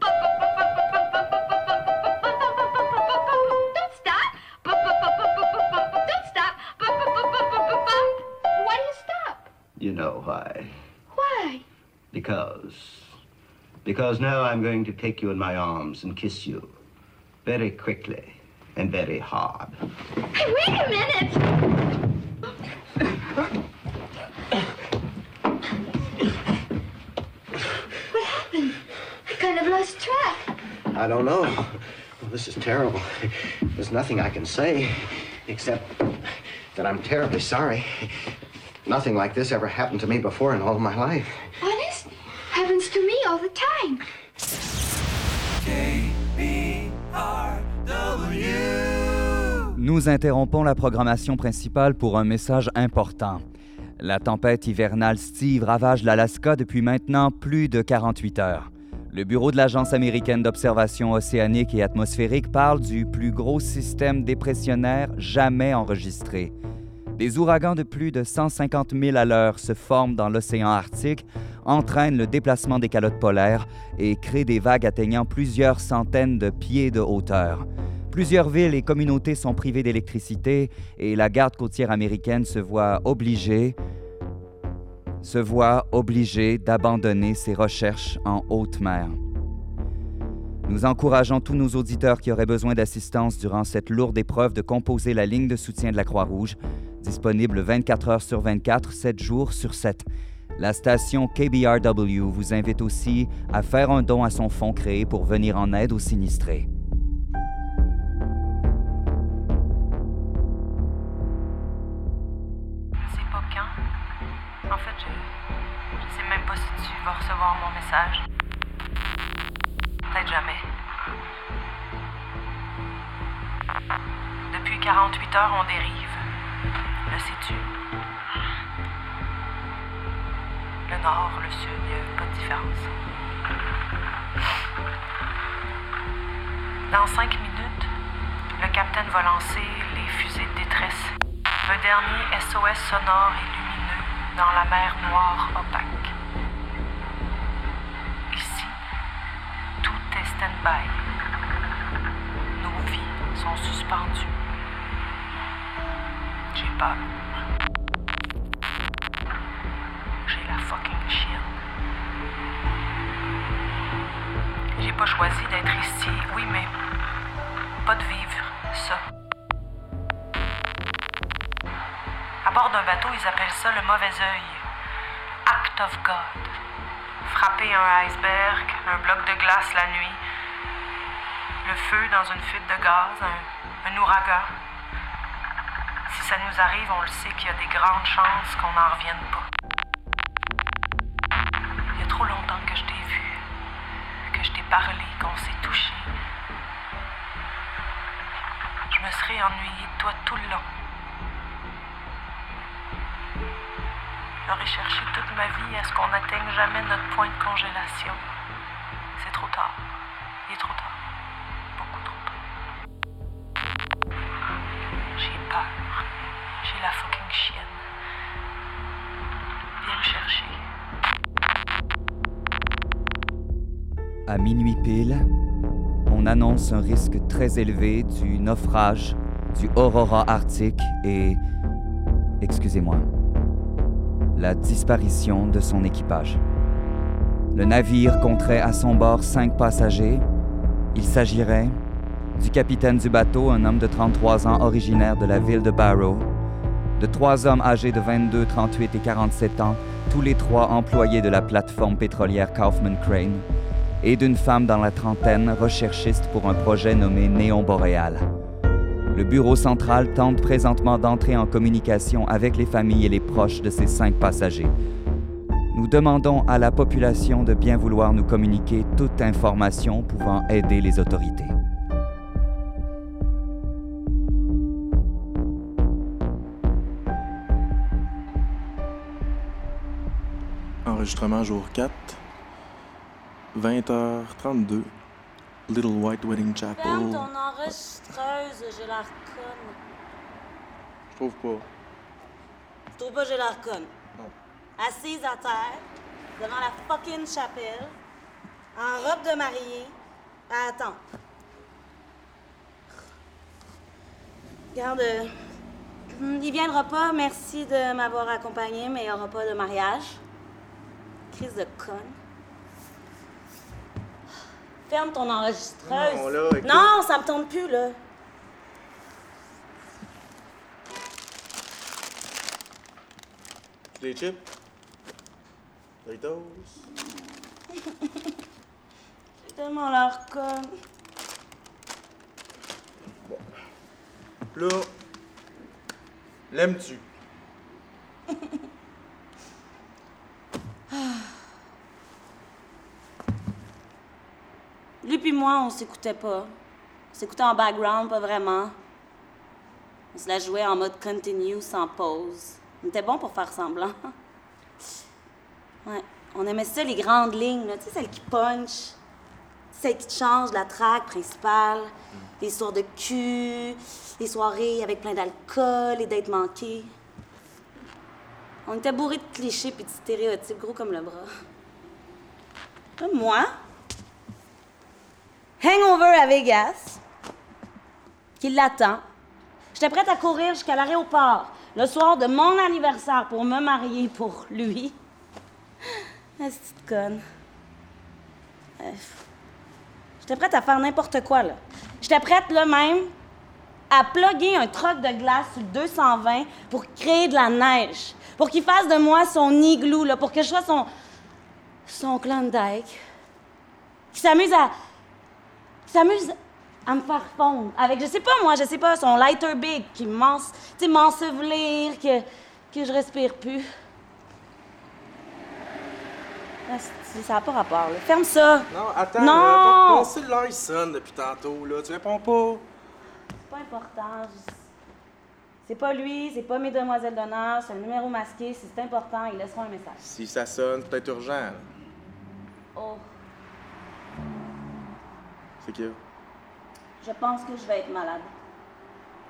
R: You
W: know why.
R: Why?
W: Because. Because now I'm going to take you in my arms and kiss you. Very quickly and very hard.
R: Hey, wait a minute. What happened? I kind of lost track.
W: I don't know. Well, this is terrible. There's nothing I can say except that I'm terribly sorry. Nothing like this ever happened to me before in all my life.
R: Honest? Happens to me all the time.
F: Nous interrompons la programmation principale pour un message important. La tempête hivernale Steve ravage l'Alaska depuis maintenant plus de 48 heures. Le Bureau de l'Agence américaine d'observation océanique et atmosphérique parle du plus gros système dépressionnaire jamais enregistré. Des ouragans de plus de 150 000 à l'heure se forment dans l'océan Arctique, entraînent le déplacement des calottes polaires et créent des vagues atteignant plusieurs centaines de pieds de hauteur. Plusieurs villes et communautés sont privées d'électricité et la garde côtière américaine se voit obligée se voit obligée d'abandonner ses recherches en haute mer. Nous encourageons tous nos auditeurs qui auraient besoin d'assistance durant cette lourde épreuve de composer la ligne de soutien de la Croix-Rouge, disponible 24 heures sur 24, 7 jours sur 7. La station KBRW vous invite aussi à faire un don à son fonds créé pour venir en aide aux sinistrés.
N: Sais pas quand. En fait, je, je sais même pas si tu vas recevoir mon message. Peut-être jamais. Depuis 48 heures, on dérive. Le sais-tu? Le nord, le sud, il n'y a pas de différence. Dans cinq minutes, le capitaine va lancer les fusées de détresse. Un dernier SOS sonore et lumineux dans la mer noire opaque. Stand-by. Nos vies sont suspendues. J'ai peur. J'ai la fucking chienne. J'ai pas choisi d'être ici, oui, mais pas de vivre ça. À bord d'un bateau, ils appellent ça le mauvais œil. Act of God. Frapper un iceberg, un bloc de glace la nuit, le feu dans une fuite de gaz, un, ouragan. Si ça nous arrive, on le sait qu'il y a des grandes chances qu'on n'en revienne pas. Il y a trop longtemps que je t'ai vu, que je t'ai parlé, qu'on s'est touché. Je me serais ennuyée de toi tout le long. J'aurais cherché toute ma vie à ce qu'on n'atteigne jamais notre point de congélation. C'est trop tard. Il est trop tard.
F: À minuit pile, on annonce un risque très élevé du naufrage du Aurora Arctique et, excusez-moi, la disparition de son équipage. Le navire compterait à son bord cinq passagers. Il s'agirait du capitaine du bateau, un homme de 33 ans originaire de la ville de Barrow, de trois hommes âgés de 22, 38 et 47 ans, tous les trois employés de la plateforme pétrolière Kaufman Crane, et d'une femme dans la trentaine, recherchiste pour un projet nommé Néon Boréal. Le bureau central tente présentement d'entrer en communication avec les familles et les proches de ces cinq passagers. Nous demandons à la population de bien vouloir nous communiquer toute information pouvant aider les autorités.
P: Enregistrement jour 4, 20h32, Little White Wedding
L: Ferme
P: Chapel.
L: ton enregistreuse, j'ai conne.
P: Je trouve pas.
L: Je trouve pas j'ai l'air conne. Assise à terre, devant la fucking chapelle, en robe de mariée, à attendre. Regarde, euh, il viendra pas, merci de m'avoir accompagné, mais il y aura pas de mariage. Crise de conne. Ferme ton enregistreuse.
P: Non, là, écoute.
L: Non, ça me tourne plus, là.
P: Des chips? Doritos?
L: J'ai tellement l'air conne.
P: Là, l'aimes-tu?
L: Lui puis moi, on s'écoutait pas. On s'écoutait en background, pas vraiment. On se la jouait en mode continue, sans pause. On était bon pour faire semblant. Ouais. On aimait ça, les grandes lignes, là. Tu sais, celles qui punch. Celles qui changent la track principale. Les soirs de cul. Les soirées avec plein d'alcool, les dates manquées. On était bourrés de clichés puis de stéréotypes gros comme le bras. Là, moi, hangover à Vegas, qui l'attend. J'étais prête à courir jusqu'à l'aéroport le soir de mon anniversaire pour me marier pour lui. Ah, petite conne. J'étais prête à faire n'importe quoi, là. J'étais prête, là, même, à plugger un troc de glace sur le 220 pour créer de la neige. Pour qu'il fasse de moi son igloo, là, pour que je sois son. son Klondike. Qui s'amuse à s'amuse à me faire fondre avec, je sais pas moi, je sais pas, son lighter big qui m'ensevelir, que, que je respire plus. Ah, ça n'a pas rapport, là. Ferme ça!
X: Non, attends,
L: Non!
X: ton, cellulaire il sonne depuis tantôt, là. Tu réponds pas.
L: C'est pas important. je- C'est pas lui, c'est pas mes demoiselles d'honneur, c'est un numéro masqué. Si c'est important, ils laisseront un message.
P: Si ça sonne, c'est peut-être urgent. là.
L: Oh, Je pense que je vais être malade.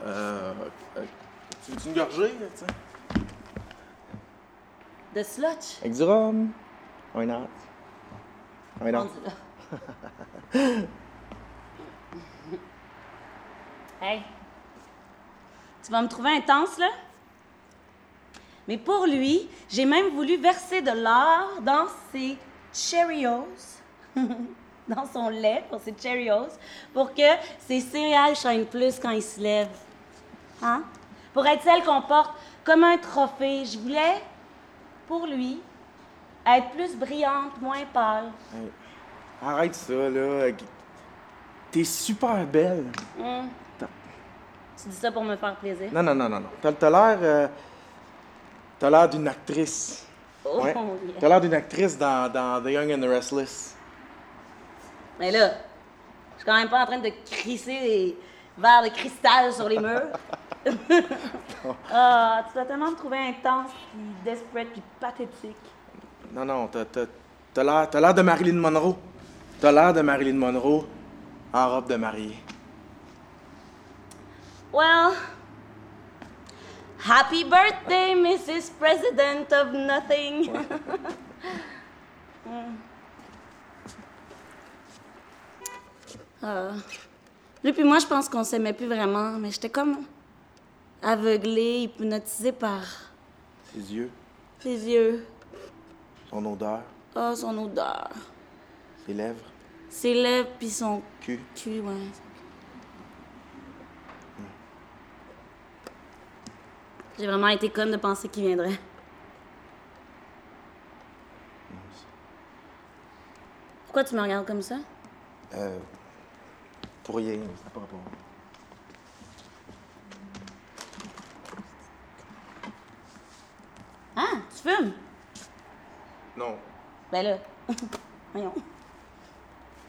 P: Euh. euh, tu veux une gorgée, là, tu sais?
L: De slotch?
P: Avec du rhum? Why not? Why not?
L: Hey, tu vas me trouver intense, là? Mais pour lui, j'ai même voulu verser de l'or dans ses Cheerios, dans son lait pour ses Cheerios, pour que ses céréales shine plus quand il se lève. Hein? Pour être celle qu'on porte comme un trophée. Je voulais, pour lui, être plus brillante, moins pâle.
P: Hey, arrête ça, là. T'es super belle.
L: Hmm. Tu dis ça pour me faire plaisir?
P: Non, non, non, non, non. T'as t'as l'air. euh, T'as l'air d'une actrice.
L: Oh,
P: Ouais.
L: yeah.
P: T'as l'air d'une actrice dans, dans The Young and the Restless.
L: Mais là, je suis quand même pas en train de crisser des verres de cristal sur les murs. ah, tu dois tellement me trouver intense, puis desperate, puis pathétique.
P: Non, non, t'as t'as- t'as l'air t'as l'air de Marilyn Monroe. T'as l'air de Marilyn Monroe en robe de mariée.
L: Well, happy birthday, Mrs. President of Nothing. Hmm. Ah. Lui puis moi, je pense qu'on s'aimait plus vraiment, mais j'étais comme aveuglée, hypnotisée par
P: Ses yeux,
L: ses yeux.
P: son odeur,
L: Oh, son odeur.
P: ses lèvres.
L: Ses lèvres puis son
P: Cul.
L: cul, ouais. J'ai vraiment été conne de penser qu'il viendrait. Pourquoi tu me regardes comme ça?
P: Euh, pour rien, ça n'a pas rapport.
L: Ah, tu fumes?
Q: Non.
L: Ben là, voyons.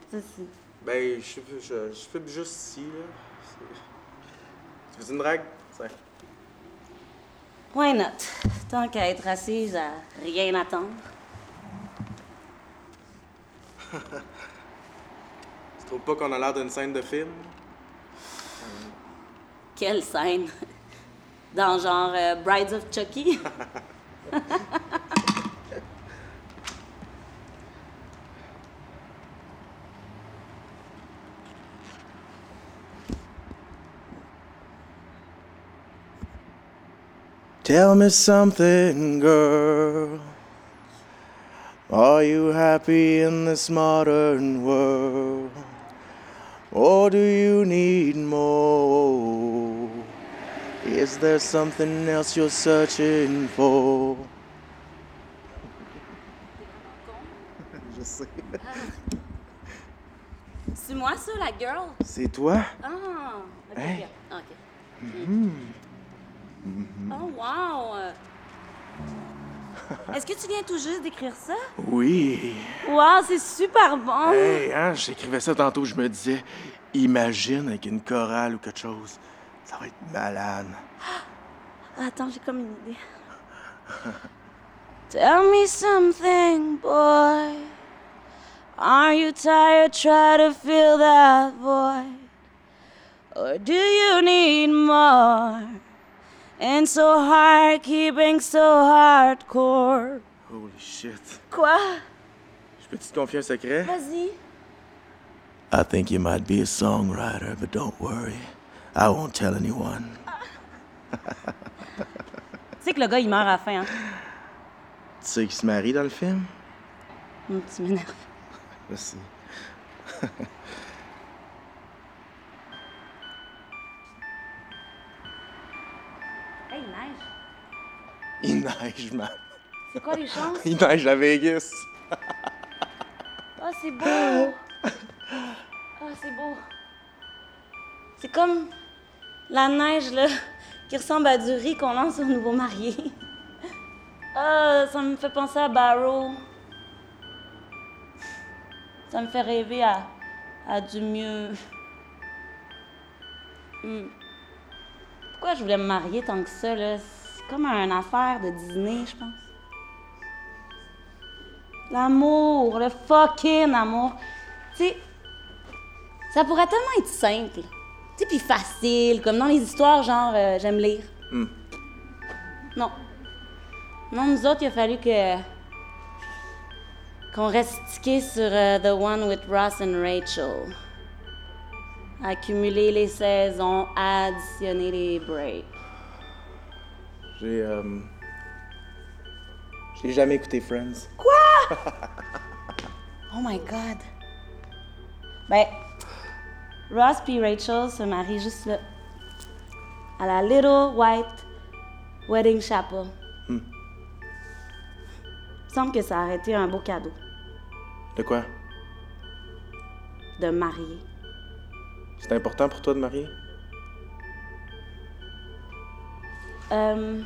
L: Ça, c'est...
Q: Ben, je je, je fume juste ici, là. Tu veux une drague? Tiens.
L: Why not? Tant qu'à être assise à rien attendre.
Q: Tu trouves pas qu'on a l'air d'une scène de film?
L: Quelle scène! Dans genre euh, Brides of Chucky?
P: Tell me something, girl. Are you happy in this modern world? Or do you need more? Is there something else you're searching for? Je sais.
L: C'est moi, ça, la girl?
P: C'est toi?
L: Ah! ok,
P: Hey.
L: ok. Ok.
P: Mhm. Mhm.
L: Oh, wow! Est-ce que tu viens tout juste d'écrire ça?
P: Oui.
L: Wow, c'est super bon!
P: Hey, hein, j'écrivais ça tantôt, je me disais, imagine avec une chorale ou quelque chose. Ça va être malade.
L: Attends, j'ai comme une idée. Tell me something, boy. Are you tired? Try to fill that void. Or do you need more? And so hard, keeping so hardcore.
P: Holy shit.
L: Quoi?
P: Je peux te confier un secret?
L: Vas-y.
P: I think you might be a songwriter, but don't worry. I won't tell anyone.
L: Tu sais que le gars, il meurt à la fin, hein?
P: Tu sais qui se marie dans le film?
L: Hum, tu m'énerves.
P: Je
L: neige.
P: Il neige, man.
L: C'est quoi les chances?
P: Il neige à Vegas.
L: Ah, c'est beau! Ah, c'est beau. C'est comme la neige, là, qui ressemble à du riz qu'on lance aux nouveaux mariés. Ah, ça me fait penser à Barrow. Ça me fait rêver à, à du mieux. Hmm. Pourquoi je voulais me marier tant que ça, là? C'est comme une affaire de Disney, je pense. L'amour, le fucking amour. Tu sais, ça pourrait tellement être simple. Tu sais, puis facile, comme dans les histoires, genre, euh, j'aime lire.
P: Hmm.
L: Non. Non, nous autres, il a fallu que. qu'on reste sur euh, The One with Ross and Rachel. Accumuler les saisons, additionner les breaks.
P: J'ai. Euh... J'ai jamais écouté Friends.
L: Quoi? oh my god. Ben, Ross puis Rachel se marient juste là. À la Little White Wedding Chapel.
P: Hmm.
L: Il me semble que ça aurait été un beau cadeau
P: De quoi?
L: de marier.
P: C'est important pour toi de marier?
L: Euh,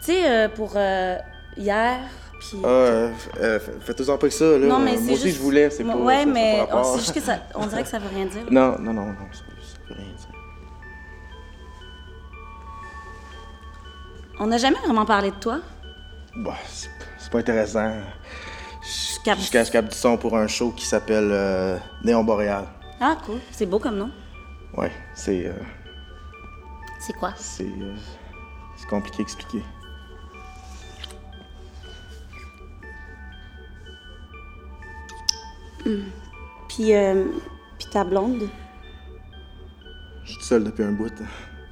L: tu sais, euh, pour euh, hier, puis.
P: Ah, euh, f- f- faites-en pas que ça, là.
L: non, mais
P: Moi
L: c'est
P: aussi,
L: juste-
P: je voulais, c'est pas.
L: Ouais, mais
P: rapport.
L: c'est juste que ça. On dirait que ça veut rien dire.
P: Non, non, non, non, ça, ça veut rien dire.
L: On n'a jamais vraiment parlé de toi.
P: Bah, c'est c'est pas intéressant. Jusqu'à ce capte du son pour un show qui s'appelle euh, Néon Boréal.
L: Ah, cool. C'est beau comme nom.
P: Ouais, c'est. euh,
L: C'est quoi?
P: c'est. euh, c'est compliqué à expliquer.
L: Hmm. Puis, euh, puis ta blonde?
P: Je suis seul depuis un bout.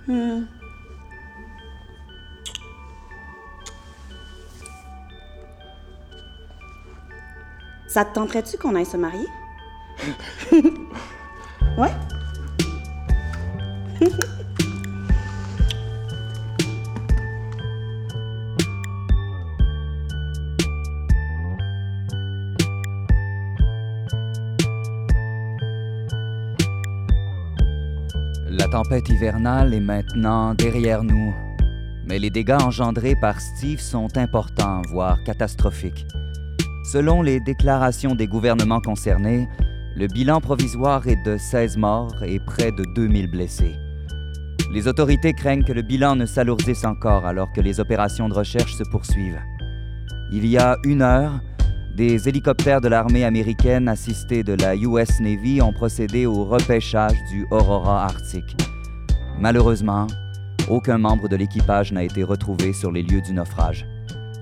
L: Hmm. Ça te tenterait-tu qu'on aille se marier? ouais?
F: La tempête hivernale est maintenant derrière nous, mais les dégâts engendrés par Steve sont importants, voire catastrophiques. Selon les déclarations des gouvernements concernés, le bilan provisoire est de 16 morts et près de 2000 blessés. Les autorités craignent que le bilan ne s'alourdisse encore alors que les opérations de recherche se poursuivent. Il y a une heure, des hélicoptères de l'armée américaine assistés de la US Navy ont procédé au repêchage du Aurora arctique. Malheureusement, aucun membre de l'équipage n'a été retrouvé sur les lieux du naufrage.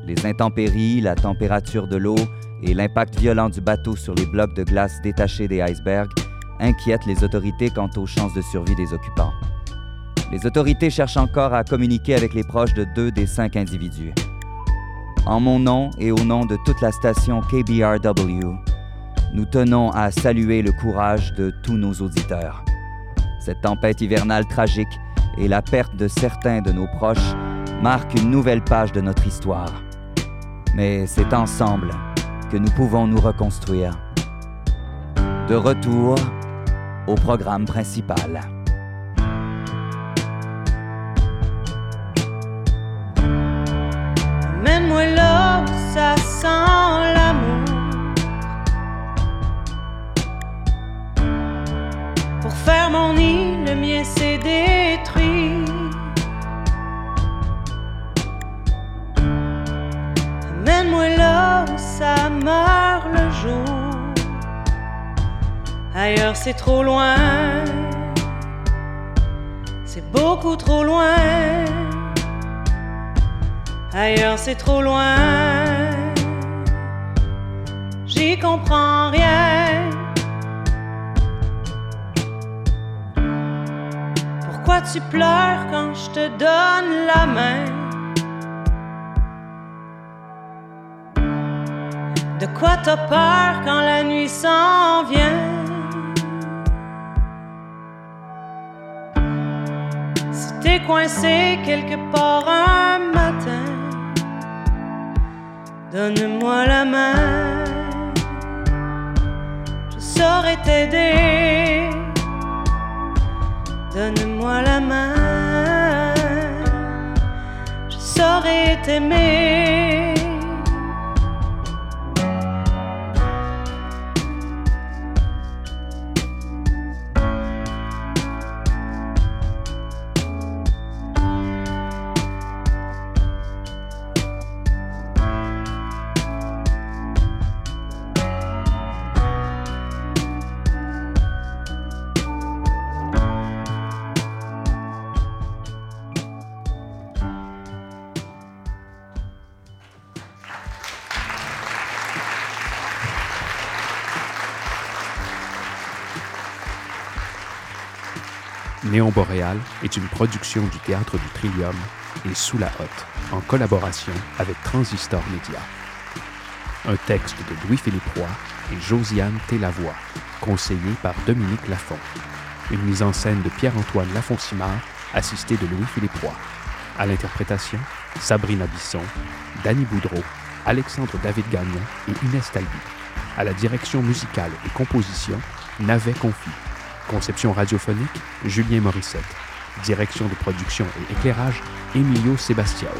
F: Les intempéries, la température de l'eau et l'impact violent du bateau sur les blocs de glace détachés des icebergs inquiètent les autorités quant aux chances de survie des occupants. Les autorités cherchent encore à communiquer avec les proches de deux des cinq individus. En mon nom et au nom de toute la station KBRW, nous tenons à saluer le courage de tous nos auditeurs. Cette tempête hivernale tragique et la perte de certains de nos proches marquent une nouvelle page de notre histoire. Mais c'est ensemble que nous pouvons nous reconstruire. De retour au programme principal.
N: Mène-moi là ça sent l'amour. Pour faire mon nid, le mien s'est détruit. Ça meurt le jour. Ailleurs c'est trop loin. C'est beaucoup trop loin. Ailleurs c'est trop loin. J'y comprends rien. Pourquoi tu pleures quand je te donne la main? De quoi t'as peur quand la nuit s'en vient? Si t'es coincé quelque part un matin, donne-moi la main. Je saurais t'aider. Donne-moi la main. Je saurais t'aimer.
J: Boréal est une production du Théâtre du Trillium et Sous la Hotte, en collaboration avec Transistor Média. Un texte de Louis-Philippe Roy et Josiane Télavoie, conseillé par Dominique Lafont. Une mise en scène de Pierre-Antoine Lafont-Simard, assisté de Louis-Philippe Roy. À l'interprétation, Sabrina Bisson, Danny Boudreau, Alexandre David Gagnon et Inès Talby. À la direction musicale et composition, Navet Confi. Conception radiophonique, Julien Morissette. Direction de production et éclairage, Emilio Sebastiao.